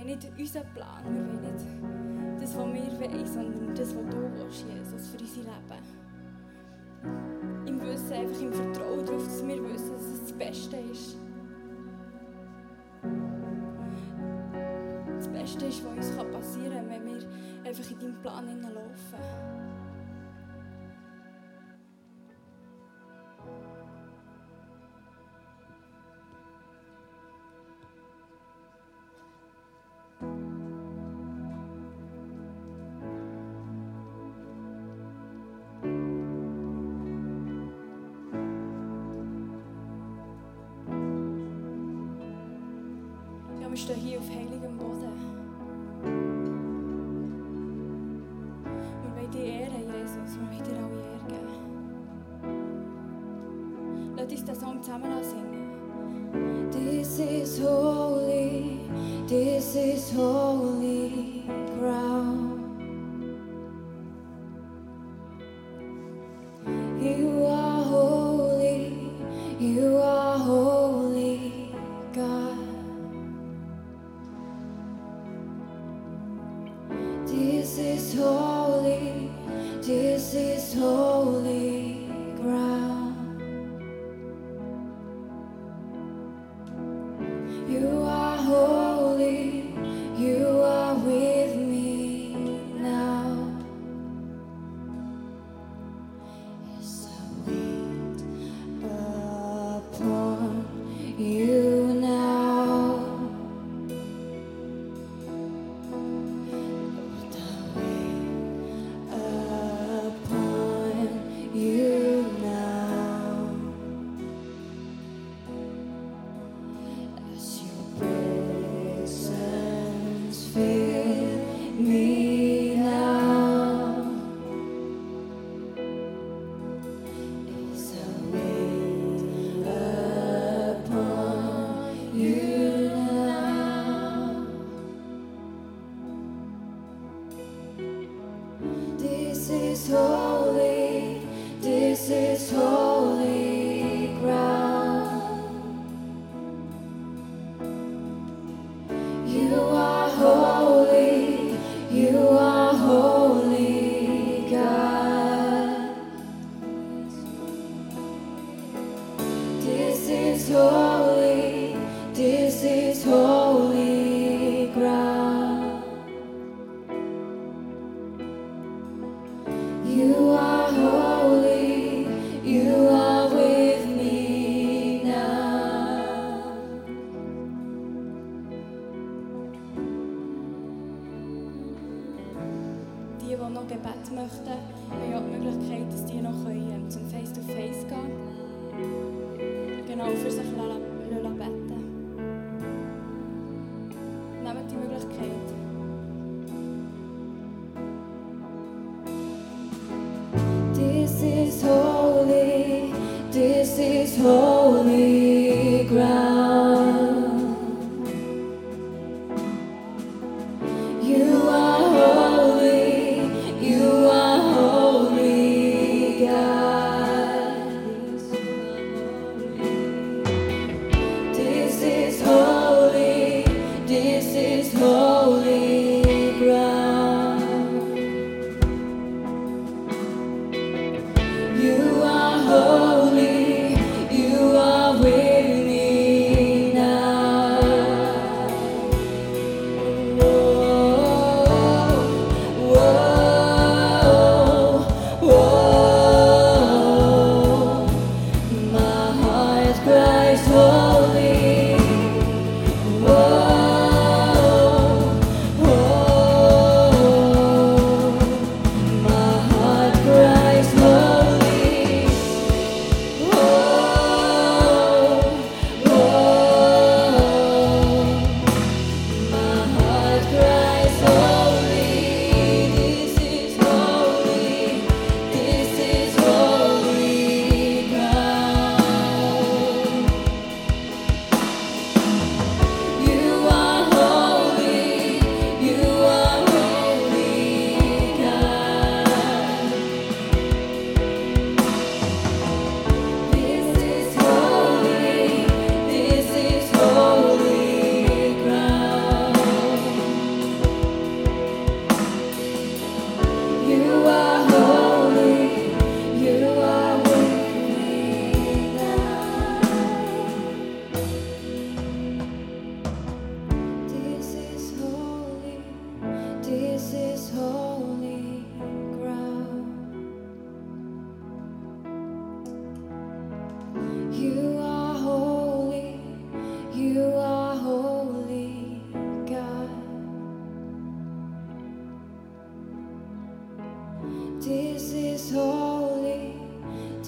wollen nicht unseren Plan, wir wollen nicht das, was wir wollen, sondern das, was du willst, Jesus, für unser Leben. Im Wissen, einfach im Vertrauen darauf, dass wir wissen, dass es das Beste ist. Das Beste ist, was uns passieren kann, wenn wir einfach in deinem Plan hineinlaufen. stehen hier auf heiligem Boden. Wir wollen dir ehren, Jesus. Wir wollen dir alle Ehre geben. Lass uns den Song zusammen singen. This is holy, this is holy. you are. flores.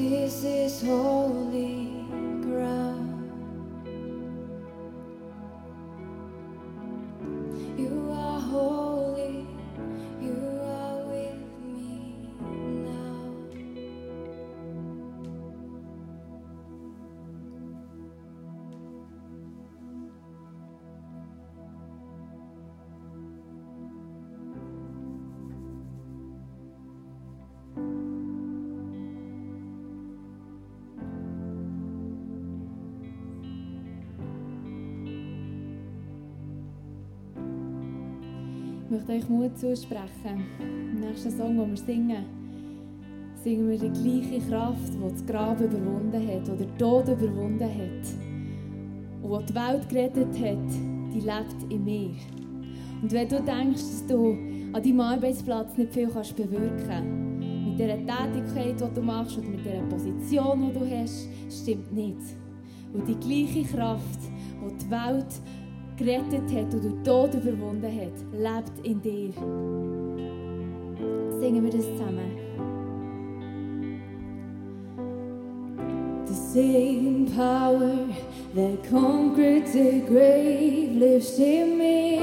This is holy. Möchte euch Mut zusprechen. Im nächsten Song, den wir singen, singen wir die gleiche Kraft, die das Grab überwunden hat, die den Tod überwunden hat und die die Welt gerettet hat, die lebt in mir. Und wenn du denkst, dass du an deinem Arbeitsplatz nicht viel kannst bewirken kannst, mit dieser Tätigkeit, die du machst oder mit dieser Position, die du hast, stimmt nicht. Und die gleiche Kraft, die die Welt gerettet hat und den Tod überwunden hat, lebt in dir. Singen wir das zusammen. The same power that conquered the grave lives in me,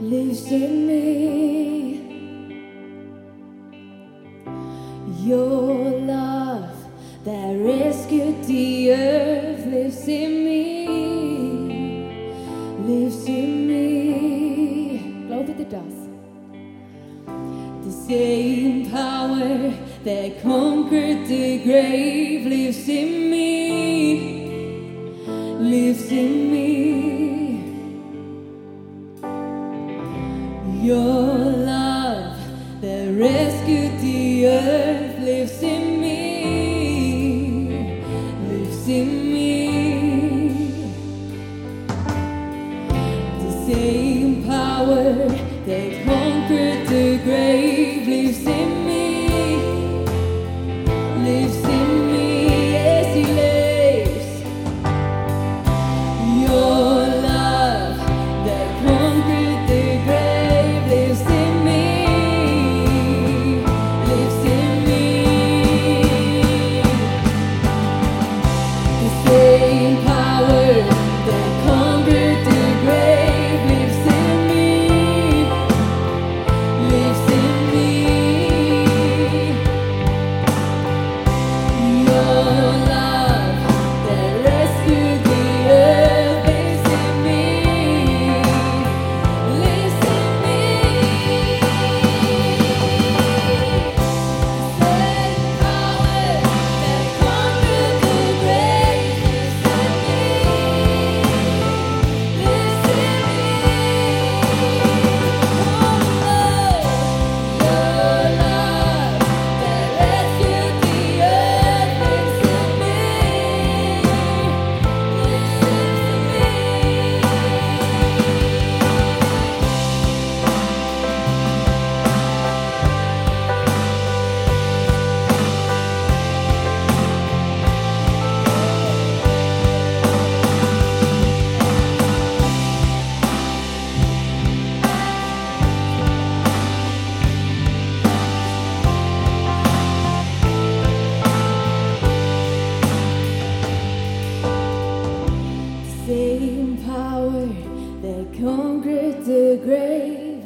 lives in me. Your love that rescued the earth lives in me, ihr das? The same power that conquered the grave lives in me,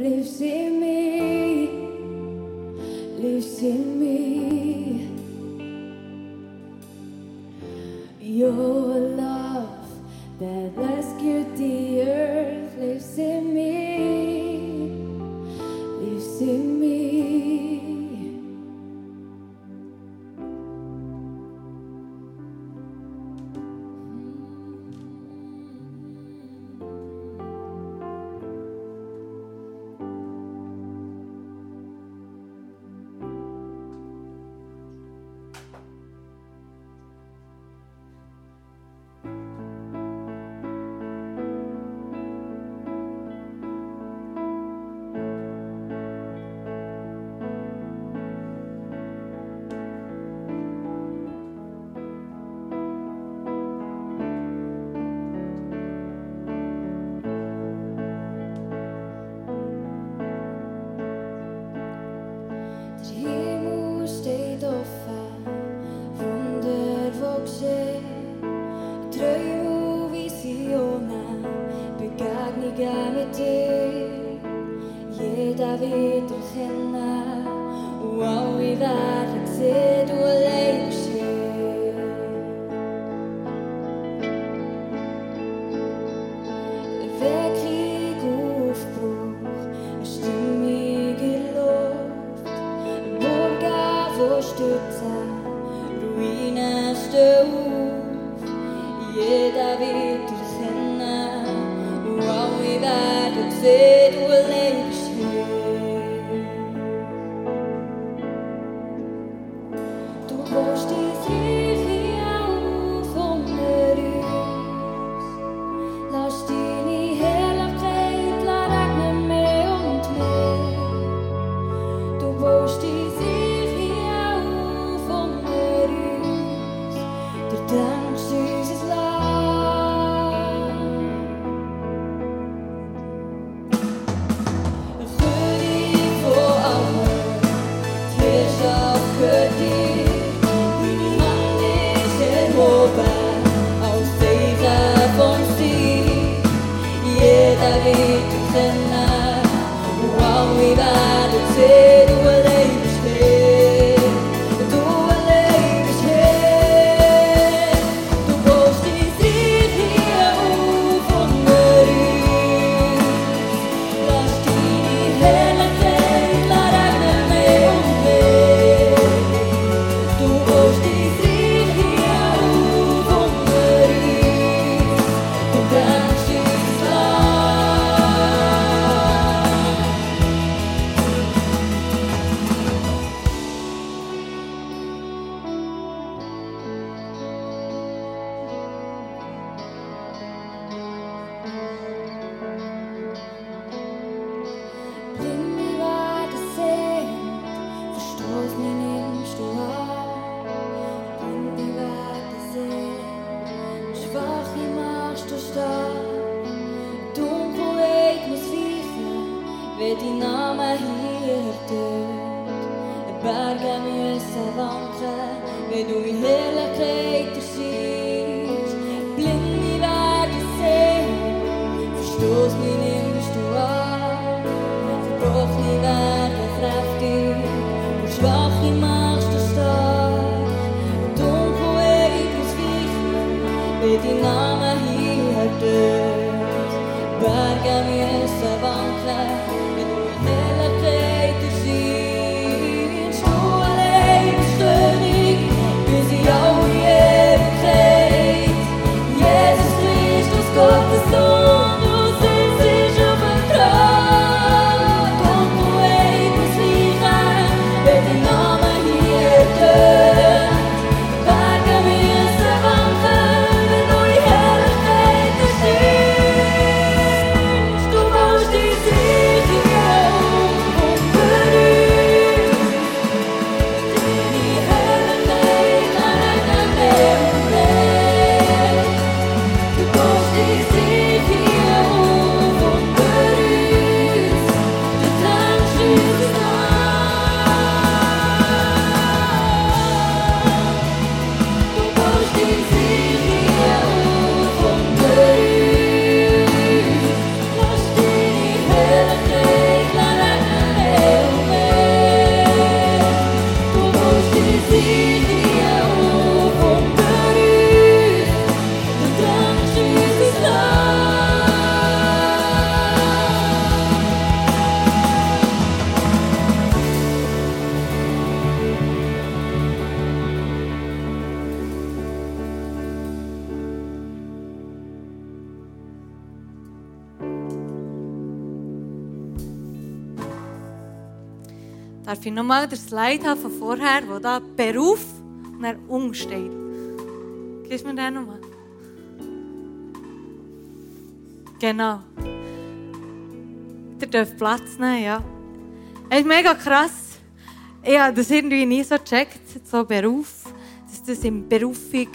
lives in me, lives in me. Burgen, wo stürzen, Ruinen stehen auf. Jeder wird erkennen und alle werden Jeder wird dich weichen, wenn dein Name hier tönt. Berge müssen Darf ich nochmal den Slide haben von vorher, wo da Beruf und dann Ung steht? Gibst mir den nochmal? Genau. Ihr dürft Platz nehmen, ja. Es ist mega krass. Ich habe das irgendwie nie so gecheckt, so Beruf, dass das im Berufung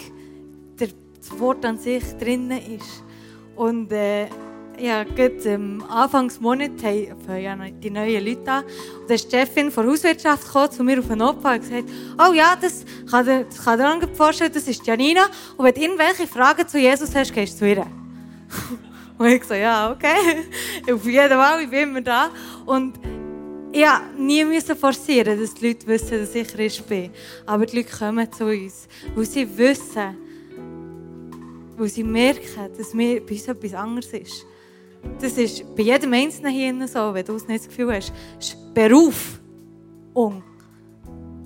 das Wort an sich drin ist. Und äh, ja, gerade am Anfangsmonat haben ja die neuen Leute an. Und dann ist die Chefin von der Hauswirtschaft gekommen, zu mir auf den Opa und gesagt, oh ja, das kann dir, das kann dir vorstellen, das ist Janina. Und wenn du irgendwelche Fragen zu Jesus hast, gehst du zu ihr. Und ich so, ja, okay. Auf jeden Fall, ich bin immer da. Und musste nie forcieren, dass die Leute wissen, dass ich Christ bin. Aber die Leute kommen zu uns, weil sie wissen, weil sie merken, dass mir bei uns etwas anderes ist. Das ist bei jedem Einzelnen hier so, wenn du es nicht das Gefühl hast. Ist Beruf. Und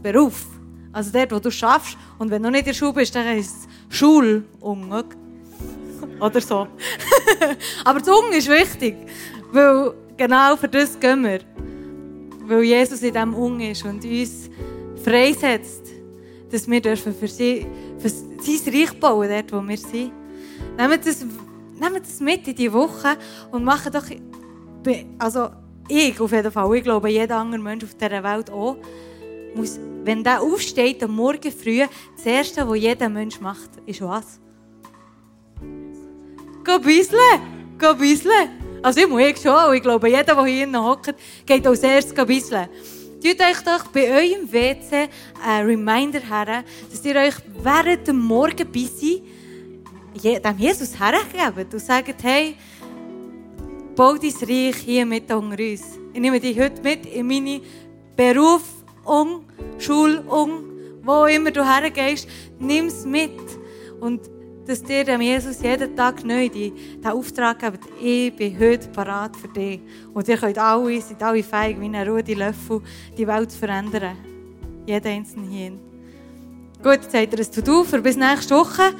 Beruf. Also dort, wo du schaffst. Und wenn du nicht in der Schule bist, dann heisst es Schul. Oder so. Aber das Ung ist wichtig. Weil genau für das gehen wir. Weil Jesus in diesem Ung ist und uns freisetzt, dass wir dürfen für, sie, für sein Reich bauen, dort wo wir sind. Nehmt das, nehmt das mit in die Woche und macht doch, also ich auf jeden Fall, ich glaube, jeder andere Mensch auf dieser Welt auch, muss, wenn der aufsteht am Morgen früh, das Erste, was jeder Mensch macht, ist was? Geh bisseln! Geh bisseln! Also ich muss ich schon, ich glaube, jeder, der hier hockt, geht als erstes bisseln. Tut euch doch bei eurem WC ein Reminder her, dass ihr euch während dem Morgen Morgenbissi dem Jesus hergebt und sagt, hey, bau dein Reich hier mit unter uns. Ich nehme dich heute mit in meine Berufung, Schulung, wo immer du hergehst, nimm es mit. Und dass dir dem Jesus jeden Tag neu den Auftrag gibt, ich bin heute parat für dich. Und ihr könnt alle, seid alle fähig, wie ein Rudi Löffel, die Welt zu verändern. Jeder einzelne hier. Gut, jetzt habt ihr ein To-Do für bis nächste Woche.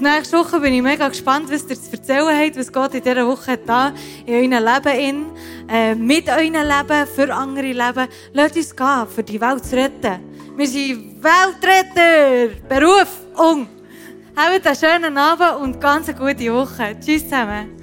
Nächste Woche bin ich mega gespannt, was ihr zu erzählen habt, was Gott in dieser Woche da in eurem Leben in, äh, mit eurem Leben, für andere Leben. Lasst uns gehen, für die Welt zu retten. Wir sind Weltretter! Beruf und Habt einen schönen Abend und ganz eine gute Woche. Tschüss zusammen.